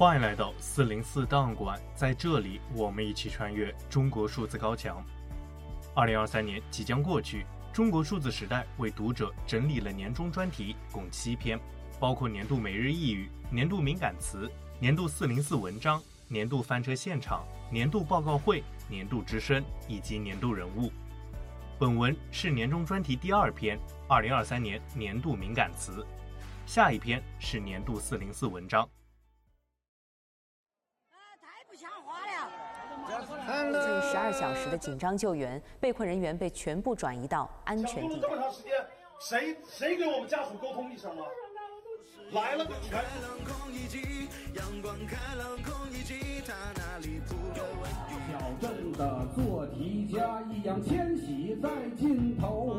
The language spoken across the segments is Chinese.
欢迎来到四零四档案馆，在这里，我们一起穿越中国数字高墙。二零二三年即将过去，中国数字时代为读者整理了年终专题，共七篇，包括年度每日一语、年度敏感词、年度四零四文章、年度翻车现场、年度报告会、年度之声以及年度人物。本文是年终专题第二篇，二零二三年年度敏感词，下一篇是年度四零四文章。近十二小时的紧张救援，被困人员被全部转移到安全地带。这么长时间，谁谁给我们家属沟通一声吗？来了，全。小镇的做题家易烊千玺在尽头。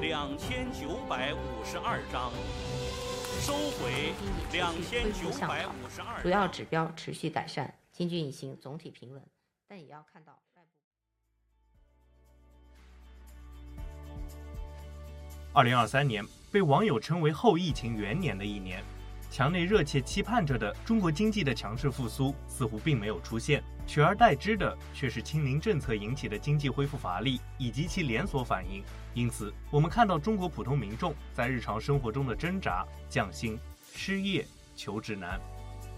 两千九百五十二章，收回两千九百五十二。主要指标持续改善。经济运行总体平稳，但也要看到外部。二零二三年被网友称为后疫情元年的一年，墙内热切期盼着的中国经济的强势复苏似乎并没有出现，取而代之的却是清零政策引起的经济恢复乏力以及其连锁反应。因此，我们看到中国普通民众在日常生活中的挣扎、降薪、失业、求职难。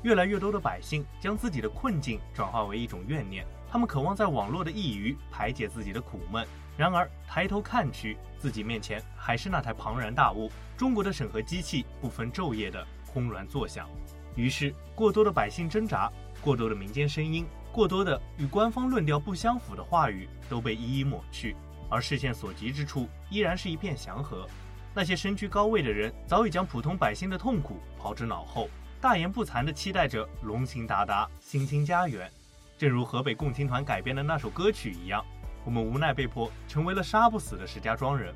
越来越多的百姓将自己的困境转化为一种怨念，他们渴望在网络的一隅排解自己的苦闷。然而抬头看去，自己面前还是那台庞然大物——中国的审核机器不分昼夜的轰然作响。于是，过多的百姓挣扎，过多的民间声音，过多的与官方论调不相符的话语都被一一抹去，而视线所及之处依然是一片祥和。那些身居高位的人早已将普通百姓的痛苦抛之脑后。大言不惭地期待着龙行达达，新兴家园，正如河北共青团改编的那首歌曲一样，我们无奈被迫成为了杀不死的石家庄人。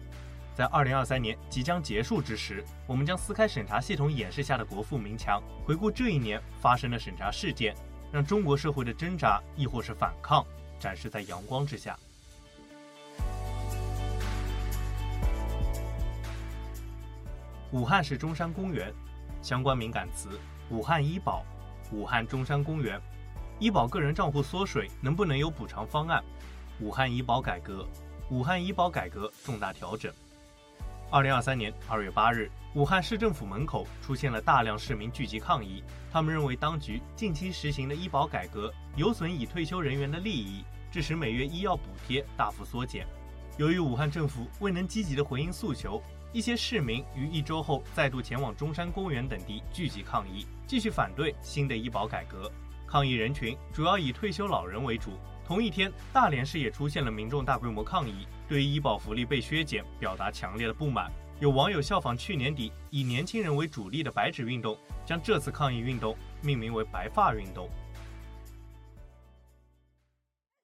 在二零二三年即将结束之时，我们将撕开审查系统掩饰下的国富民强，回顾这一年发生的审查事件，让中国社会的挣扎亦或是反抗展示在阳光之下。武汉市中山公园。相关敏感词：武汉医保、武汉中山公园、医保个人账户缩水能不能有补偿方案？武汉医保改革、武汉医保改革重大调整。二零二三年二月八日，武汉市政府门口出现了大量市民聚集抗议，他们认为当局近期实行的医保改革有损已退休人员的利益，致使每月医药补贴大幅缩减。由于武汉政府未能积极地回应诉求。一些市民于一周后再度前往中山公园等地聚集抗议，继续反对新的医保改革。抗议人群主要以退休老人为主。同一天，大连市也出现了民众大规模抗议，对于医保福利被削减表达强烈的不满。有网友效仿去年底以年轻人为主力的白纸运动，将这次抗议运动命名为“白发运动”。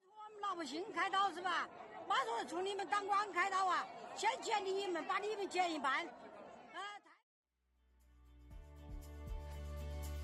我们老百姓开刀是吧？马上从你们当官开刀啊！先减你们，把你们减一半。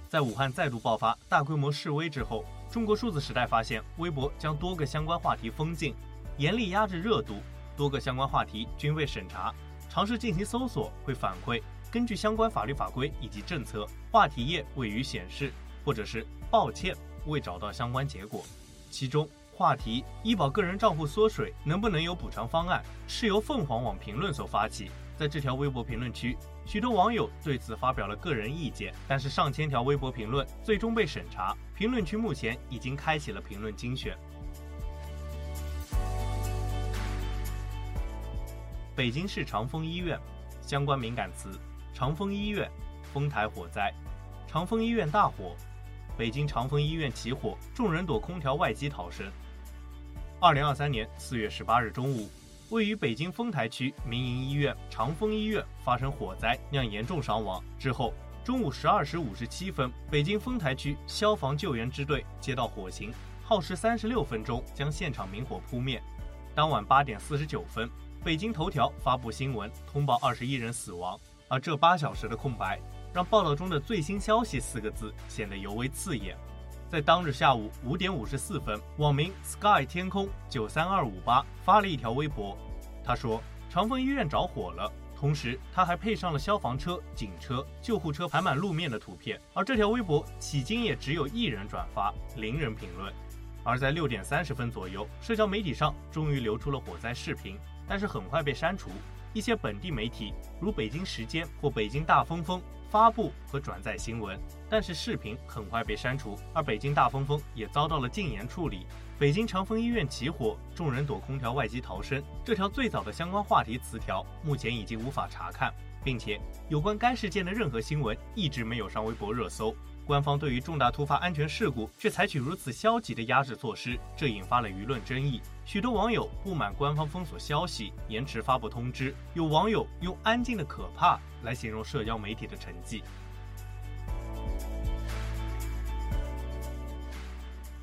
在武汉再度爆发大规模示威之后，中国数字时代发现，微博将多个相关话题封禁，严厉压制热度，多个相关话题均未审查。尝试进行搜索会反馈，根据相关法律法规以及政策，话题页未予显示，或者是抱歉未找到相关结果。其中。话题：医保个人账户缩水，能不能有补偿方案？是由凤凰网评论所发起。在这条微博评论区，许多网友对此发表了个人意见。但是上千条微博评论最终被审查，评论区目前已经开启了评论精选。北京市长峰医院相关敏感词：长峰医院丰台火灾，长峰医院大火，北京长峰医院起火，众人躲空调外机逃生。二零二三年四月十八日中午，位于北京丰台区民营医院长峰医院发生火灾，酿严重伤亡。之后，中午十二时五十七分，北京丰台区消防救援支队接到火情，耗时三十六分钟将现场明火扑灭。当晚八点四十九分，北京头条发布新闻通报二十一人死亡，而这八小时的空白，让报道中的最新消息四个字显得尤为刺眼。在当日下午五点五十四分，网名 sky 天空九三二五八发了一条微博，他说：“长风医院着火了，同时他还配上了消防车、警车、救护车排满路面的图片。而这条微博迄今也只有一人转发，零人评论。而在六点三十分左右，社交媒体上终于流出了火灾视频，但是很快被删除。一些本地媒体如北京时间或北京大风风发布和转载新闻，但是视频很快被删除。而北京大风风也遭到了禁言处理。北京长峰医院起火，众人躲空调外机逃生。这条最早的相关话题词条目前已经无法查看，并且有关该事件的任何新闻一直没有上微博热搜。官方对于重大突发安全事故却采取如此消极的压制措施，这引发了舆论争议。许多网友不满官方封锁消息、延迟发布通知，有网友用“安静的可怕”来形容社交媒体的沉寂。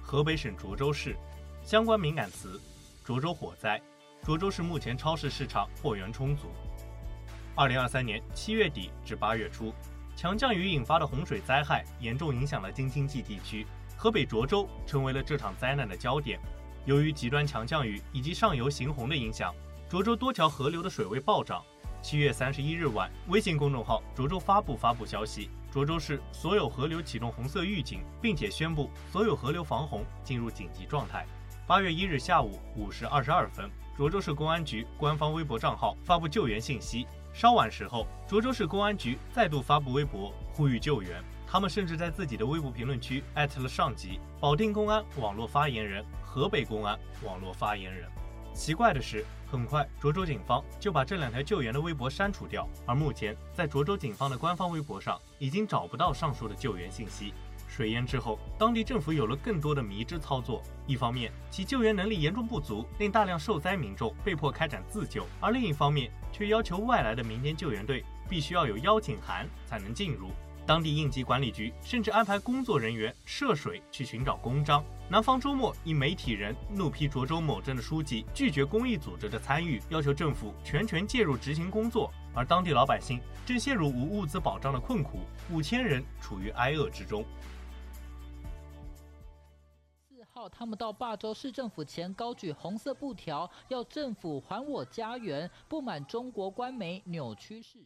河北省涿州市。相关敏感词：涿州火灾。涿州市目前超市市场货源充足。二零二三年七月底至八月初，强降雨引发的洪水灾害严重影响了京津冀地区，河北涿州成为了这场灾难的焦点。由于极端强降雨以及上游行洪的影响，涿州多条河流的水位暴涨。七月三十一日晚，微信公众号“涿州发布”发布消息，涿州市所有河流启动红色预警，并且宣布所有河流防洪进入紧急状态。八月一日下午五时二十二分，涿州市公安局官方微博账号发布救援信息。稍晚时候，涿州市公安局再度发布微博呼吁救援。他们甚至在自己的微博评论区艾特了上级保定公安网络发言人、河北公安网络发言人。奇怪的是，很快涿州警方就把这两条救援的微博删除掉。而目前，在涿州警方的官方微博上，已经找不到上述的救援信息。水淹之后，当地政府有了更多的迷之操作。一方面，其救援能力严重不足，令大量受灾民众被迫开展自救；而另一方面，却要求外来的民间救援队必须要有邀请函才能进入。当地应急管理局甚至安排工作人员涉水去寻找公章。南方周末，一媒体人怒批涿州某镇的书记拒绝公益组织的参与，要求政府全权介入执行工作。而当地老百姓正陷入无物资保障的困苦，五千人处于挨饿之中。他们到霸州市政府前高举红色布条，要政府还我家园，不满中国官媒扭曲事实。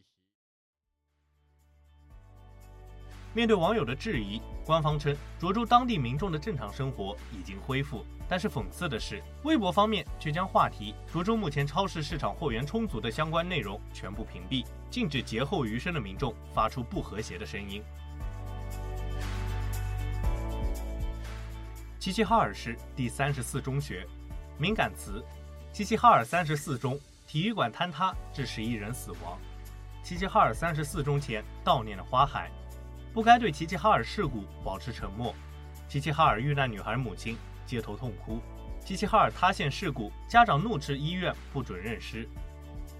面对网友的质疑，官方称涿州当地民众的正常生活已经恢复。但是讽刺的是，微博方面却将话题涿州目前超市市场货源充足的相关内容全部屏蔽，禁止劫后余生的民众发出不和谐的声音。齐齐哈尔市第三十四中学，敏感词：齐齐哈尔三十四中体育馆坍塌致十一人死亡。齐齐哈尔三十四中前悼念了花海，不该对齐齐哈尔事故保持沉默。齐齐哈尔遇难女孩母亲街头痛哭。齐齐哈尔塌陷事故，家长怒斥医院不准认尸。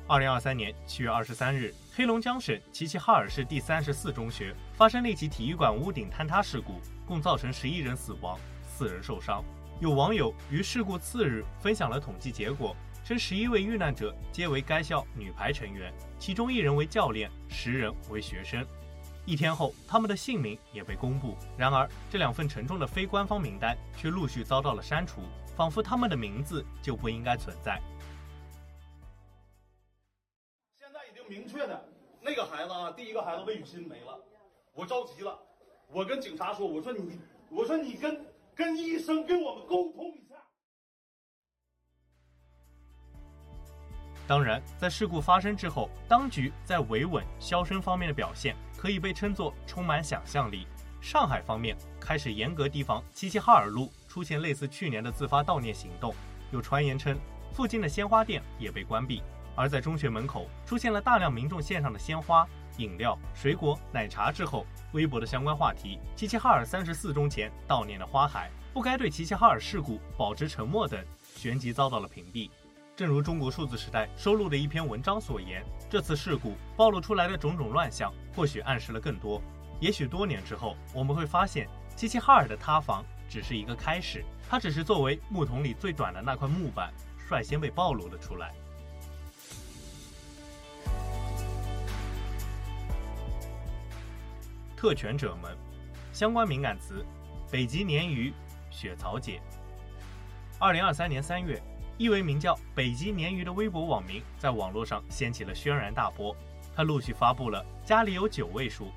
二零二三年七月二十三日，黑龙江省齐齐哈尔市第三十四中学发生了一起体育馆屋顶坍塌事故，共造成十一人死亡。四人受伤。有网友于事故次日分享了统计结果，称十一位遇难者皆为该校女排成员，其中一人为教练，十人为学生。一天后，他们的姓名也被公布。然而，这两份沉重的非官方名单却陆续遭到了删除，仿佛他们的名字就不应该存在。现在已经明确的，那个孩子啊，第一个孩子魏雨欣没了，我着急了，我跟警察说，我说你，我说你跟。跟医生跟我们沟通一下。当然，在事故发生之后，当局在维稳、消声方面的表现可以被称作充满想象力。上海方面开始严格提防齐齐哈尔路出现类似去年的自发悼念行动，有传言称附近的鲜花店也被关闭。而在中学门口出现了大量民众献上的鲜花。饮料、水果、奶茶之后，微博的相关话题“齐齐哈尔三十四中前悼念的花海”，不该对齐齐哈尔事故保持沉默等，旋即遭到了屏蔽。正如中国数字时代收录的一篇文章所言，这次事故暴露出来的种种乱象，或许暗示了更多。也许多年之后，我们会发现齐齐哈尔的塌房只是一个开始，它只是作为木桶里最短的那块木板，率先被暴露了出来。特权者们，相关敏感词：北极鲶鱼、雪草姐。二零二三年三月，一位名叫“北极鲶鱼”的微博网民在网络上掀起了轩然大波。他陆续发布了“家里有九位数”，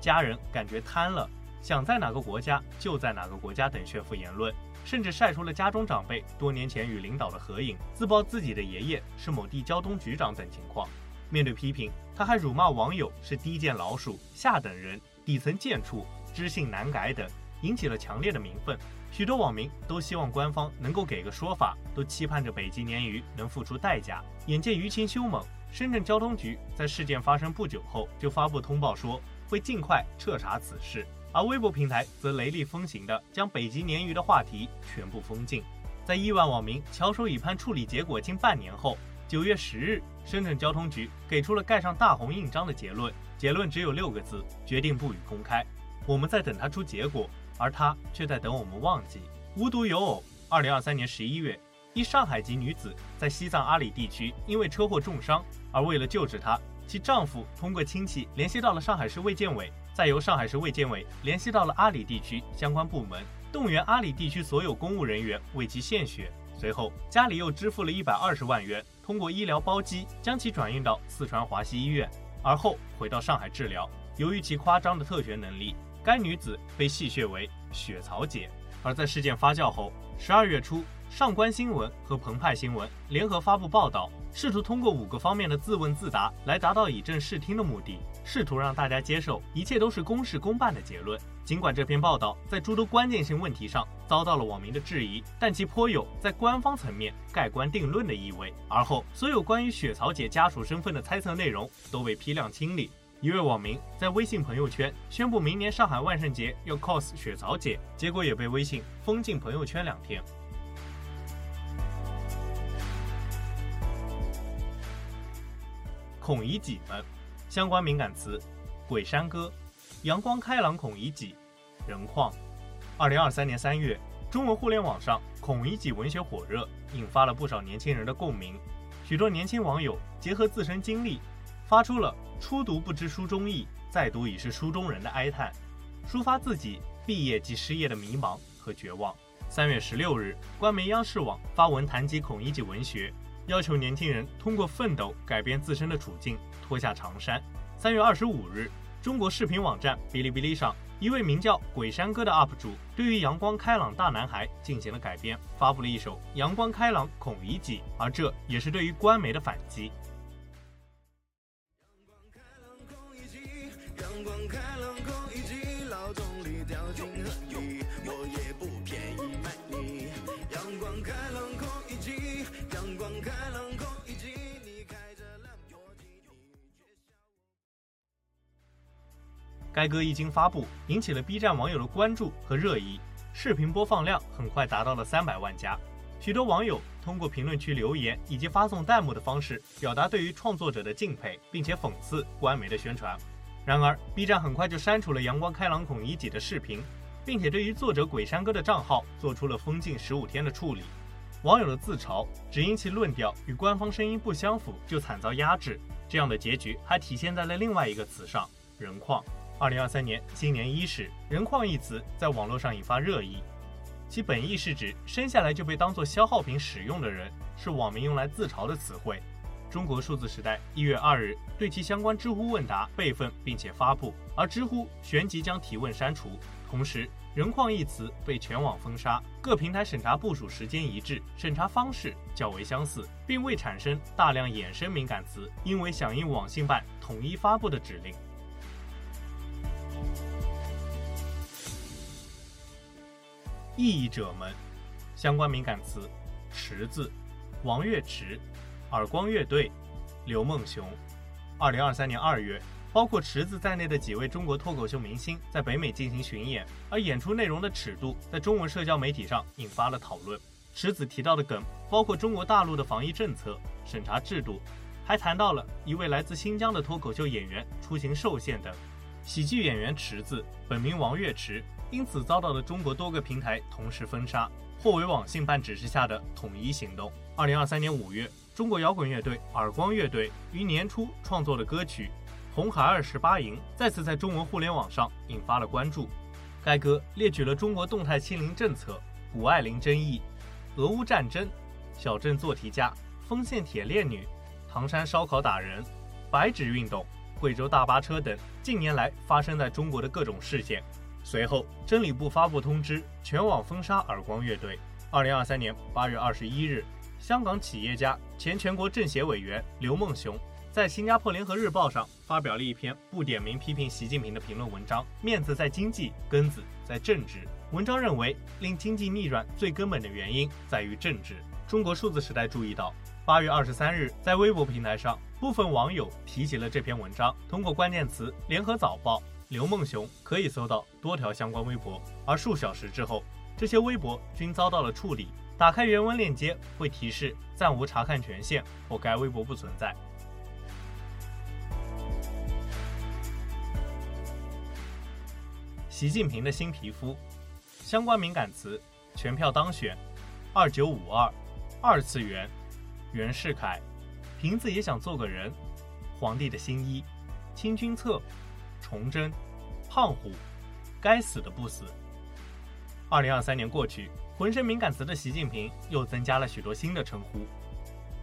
家人感觉贪了，想在哪个国家就在哪个国家等炫富言论，甚至晒出了家中长辈多年前与领导的合影，自曝自己的爷爷是某地交通局长等情况。面对批评，他还辱骂网友是低贱老鼠、下等人、底层贱畜、知性难改等，引起了强烈的民愤。许多网民都希望官方能够给个说法，都期盼着北极鲶鱼能付出代价。眼见舆情凶猛，深圳交通局在事件发生不久后就发布通报说会尽快彻查此事，而微博平台则雷厉风行的将北极鲶鱼的话题全部封禁。在亿万网民翘首以盼处理结果近半年后，九月十日，深圳交通局给出了盖上大红印章的结论，结论只有六个字：决定不予公开。我们在等他出结果。而他却在等我们忘记。无独有偶，二零二三年十一月，一上海籍女子在西藏阿里地区因为车祸重伤，而为了救治她，其丈夫通过亲戚联系到了上海市卫健委，再由上海市卫健委联系到了阿里地区相关部门，动员阿里地区所有公务人员为其献血。随后，家里又支付了一百二十万元，通过医疗包机将其转运到四川华西医院，而后回到上海治疗。由于其夸张的特权能力。该女子被戏谑为“血槽姐”，而在事件发酵后，十二月初，上官新闻和澎湃新闻联合发布报道，试图通过五个方面的自问自答来达到以正视听的目的，试图让大家接受一切都是公事公办的结论。尽管这篇报道在诸多关键性问题上遭到了网民的质疑，但其颇有在官方层面盖棺定论的意味。而后，所有关于“血槽姐”家属身份的猜测内容都被批量清理。一位网民在微信朋友圈宣布明年上海万圣节要 cos 血槽姐，结果也被微信封禁朋友圈两天。孔乙己们，相关敏感词：鬼山歌、阳光开朗孔乙己、人矿。二零二三年三月，中文互联网上孔乙己文学火热，引发了不少年轻人的共鸣。许多年轻网友结合自身经历。发出了初读不知书中意，再读已是书中人的哀叹，抒发自己毕业即失业的迷茫和绝望。三月十六日，官媒央视网发文谈及孔乙己文学，要求年轻人通过奋斗改变自身的处境，脱下长衫。三月二十五日，中国视频网站哔哩哔哩上，一位名叫鬼山哥的 UP 主对于阳光开朗大男孩进行了改编，发布了一首《阳光开朗孔乙己》，而这也是对于官媒的反击。该歌一经发布，引起了 B 站网友的关注和热议，视频播放量很快达到了三百万加。许多网友通过评论区留言以及发送弹幕的方式，表达对于创作者的敬佩，并且讽刺官媒的宣传。然而，B 站很快就删除了“阳光开朗孔乙己”的视频，并且对于作者鬼山哥的账号做出了封禁十五天的处理。网友的自嘲只因其论调与官方声音不相符，就惨遭压制。这样的结局还体现在了另外一个词上——人矿。二零二三年新年伊始，“人矿”一词在网络上引发热议。其本意是指生下来就被当作消耗品使用的人，是网民用来自嘲的词汇。中国数字时代一月二日对其相关知乎问答备份并且发布，而知乎旋即将提问删除。同时，“人矿”一词被全网封杀，各平台审查部署时间一致，审查方式较为相似，并未产生大量衍生敏感词，因为响应网信办统一发布的指令。异议者们，相关敏感词：池子、王乐池、耳光乐队、刘梦熊。二零二三年二月，包括池子在内的几位中国脱口秀明星在北美进行巡演，而演出内容的尺度在中文社交媒体上引发了讨论。池子提到的梗包括中国大陆的防疫政策、审查制度，还谈到了一位来自新疆的脱口秀演员出行受限等。喜剧演员池子本名王乐池。因此遭到了中国多个平台同时封杀，或为网信办指示下的统一行动。二零二三年五月，中国摇滚乐队耳光乐队于年初创作的歌曲《红孩二十八营》再次在中文互联网上引发了关注。该歌列举了中国动态清零政策、谷爱凌争议、俄乌战争、小镇做题家、丰县铁链女、唐山烧烤打人、白纸运动、贵州大巴车等近年来发生在中国的各种事件。随后，真理部发布通知，全网封杀耳光乐队。二零二三年八月二十一日，香港企业家、前全国政协委员刘梦熊在新加坡联合日报上发表了一篇不点名批评习近平的评论文章，面子在经济，根子在政治。文章认为，令经济逆转最根本的原因在于政治。中国数字时代注意到，八月二十三日，在微博平台上，部分网友提起了这篇文章，通过关键词“联合早报”“刘梦熊”可以搜到多条相关微博，而数小时之后，这些微博均遭到了处理。打开原文链接会提示暂无查看权限或该微博不存在。习近平的新皮肤，相关敏感词：全票当选，二九五二，二次元，袁世凯，瓶子也想做个人，皇帝的新衣，清君侧，崇祯，胖虎，该死的不死。二零二三年过去，浑身敏感词的习近平又增加了许多新的称呼。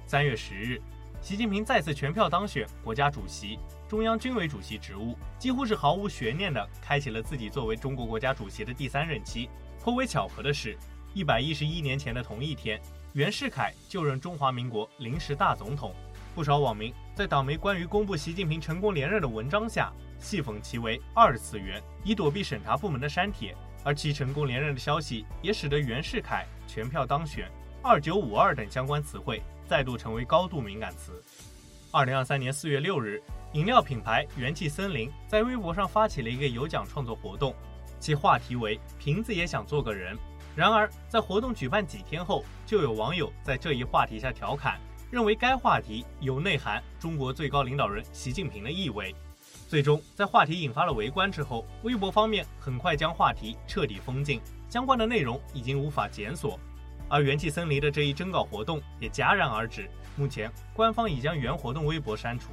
三月十日，习近平再次全票当选国家主席、中央军委主席职务，几乎是毫无悬念地开启了自己作为中国国家主席的第三任期。颇为巧合的是，一百一十一年前的同一天，袁世凯就任中华民国临时大总统。不少网民在党媒关于公布习近平成功连任的文章下，戏讽其为二次元，以躲避审查部门的删帖。而其成功连任的消息，也使得袁世凯全票当选、二九五二等相关词汇再度成为高度敏感词。二零二三年四月六日，饮料品牌元气森林在微博上发起了一个有奖创作活动，其话题为“瓶子也想做个人”。然而，在活动举办几天后，就有网友在这一话题下调侃，认为该话题有内涵中国最高领导人习近平的意味。最终，在话题引发了围观之后，微博方面很快将话题彻底封禁，相关的内容已经无法检索。而元气森林的这一征稿活动也戛然而止，目前官方已将原活动微博删除。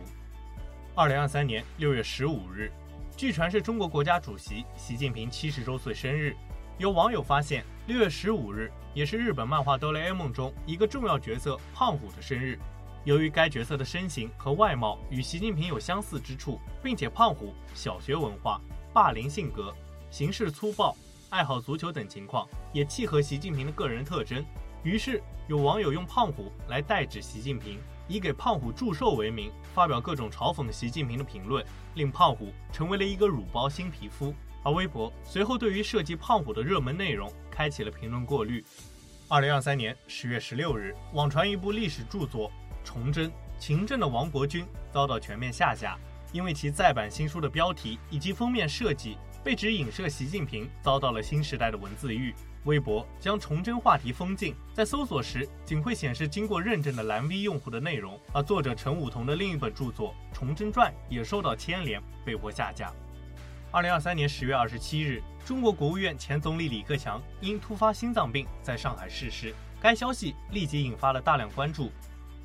二零二三年六月十五日，据传是中国国家主席习近平七十周岁生日，有网友发现六月十五日也是日本漫画《哆啦 A 梦》中一个重要角色胖虎的生日。由于该角色的身形和外貌与习近平有相似之处，并且胖虎小学文化、霸凌性格、行事粗暴、爱好足球等情况也契合习近平的个人特征，于是有网友用胖虎来代指习近平，以给胖虎祝寿为名，发表各种嘲讽习近平的评论，令胖虎成为了一个乳包新皮肤。而微博随后对于涉及胖虎的热门内容开启了评论过滤。二零二三年十月十六日，网传一部历史著作。崇祯，勤政的王国军遭到全面下架，因为其再版新书的标题以及封面设计被指影射习近平，遭到了新时代的文字狱。微博将崇祯话题封禁，在搜索时仅会显示经过认证的蓝 V 用户的内容。而作者陈武同的另一本著作《崇祯传》也受到牵连，被迫下架。二零二三年十月二十七日，中国国务院前总理李克强因突发心脏病在上海逝世，该消息立即引发了大量关注。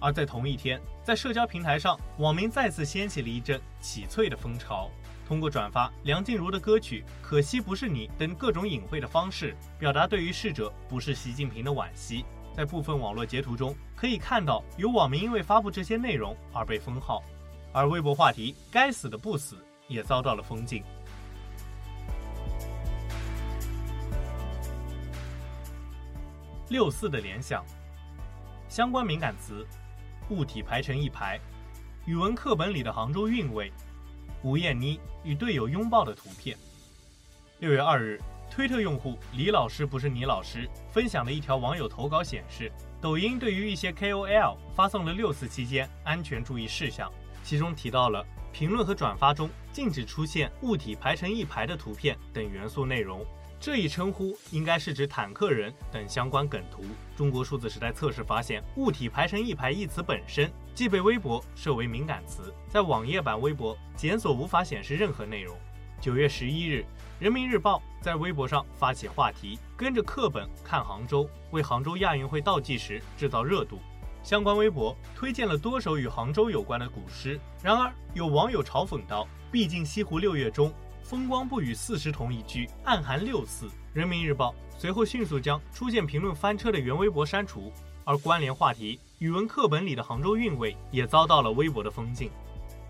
而在同一天，在社交平台上，网民再次掀起了一阵起翠的风潮，通过转发梁静茹的歌曲《可惜不是你》等各种隐晦的方式，表达对于逝者不是习近平的惋惜。在部分网络截图中，可以看到有网民因为发布这些内容而被封号，而微博话题“该死的不死”也遭到了封禁。六四的联想，相关敏感词。物体排成一排，语文课本里的杭州韵味，吴艳妮与队友拥抱的图片。六月二日，推特用户李老师不是你老师分享的一条网友投稿显示，抖音对于一些 KOL 发送了六四期间安全注意事项，其中提到了评论和转发中禁止出现物体排成一排的图片等元素内容。这一称呼应该是指坦克人等相关梗图。中国数字时代测试发现，“物体排成一排”一词本身即被微博设为敏感词，在网页版微博检索无法显示任何内容。九月十一日，人民日报在微博上发起话题“跟着课本看杭州”，为杭州亚运会倒计时制造热度。相关微博推荐了多首与杭州有关的古诗。然而，有网友嘲讽道：“毕竟西湖六月中。”风光不与四时同一句，暗含六四。人民日报随后迅速将出现评论翻车的原微博删除，而关联话题语文课本里的杭州韵味也遭到了微博的封禁。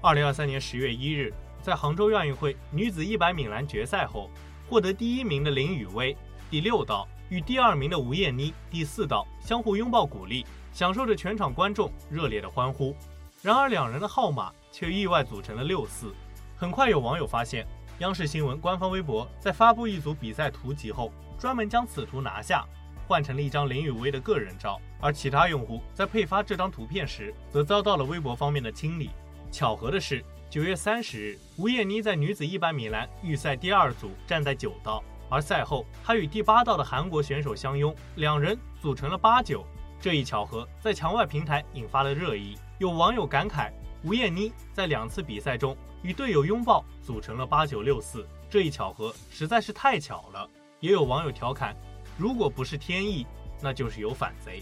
二零二三年十月一日，在杭州亚运会女子一百米栏决赛后，获得第一名的林雨薇第六道与第二名的吴艳妮第四道相互拥抱鼓励，享受着全场观众热烈的欢呼。然而，两人的号码却意外组成了六四。很快有网友发现，央视新闻官方微博在发布一组比赛图集后，专门将此图拿下，换成了一张林雨薇的个人照。而其他用户在配发这张图片时，则遭到了微博方面的清理。巧合的是，九月三十日，吴艳妮在女子一百米栏预赛第二组站在九道，而赛后她与第八道的韩国选手相拥，两人组成了八九。这一巧合在墙外平台引发了热议，有网友感慨：吴艳妮在两次比赛中与队友拥抱，组成了八九六四，这一巧合实在是太巧了。也有网友调侃：如果不是天意，那就是有反贼。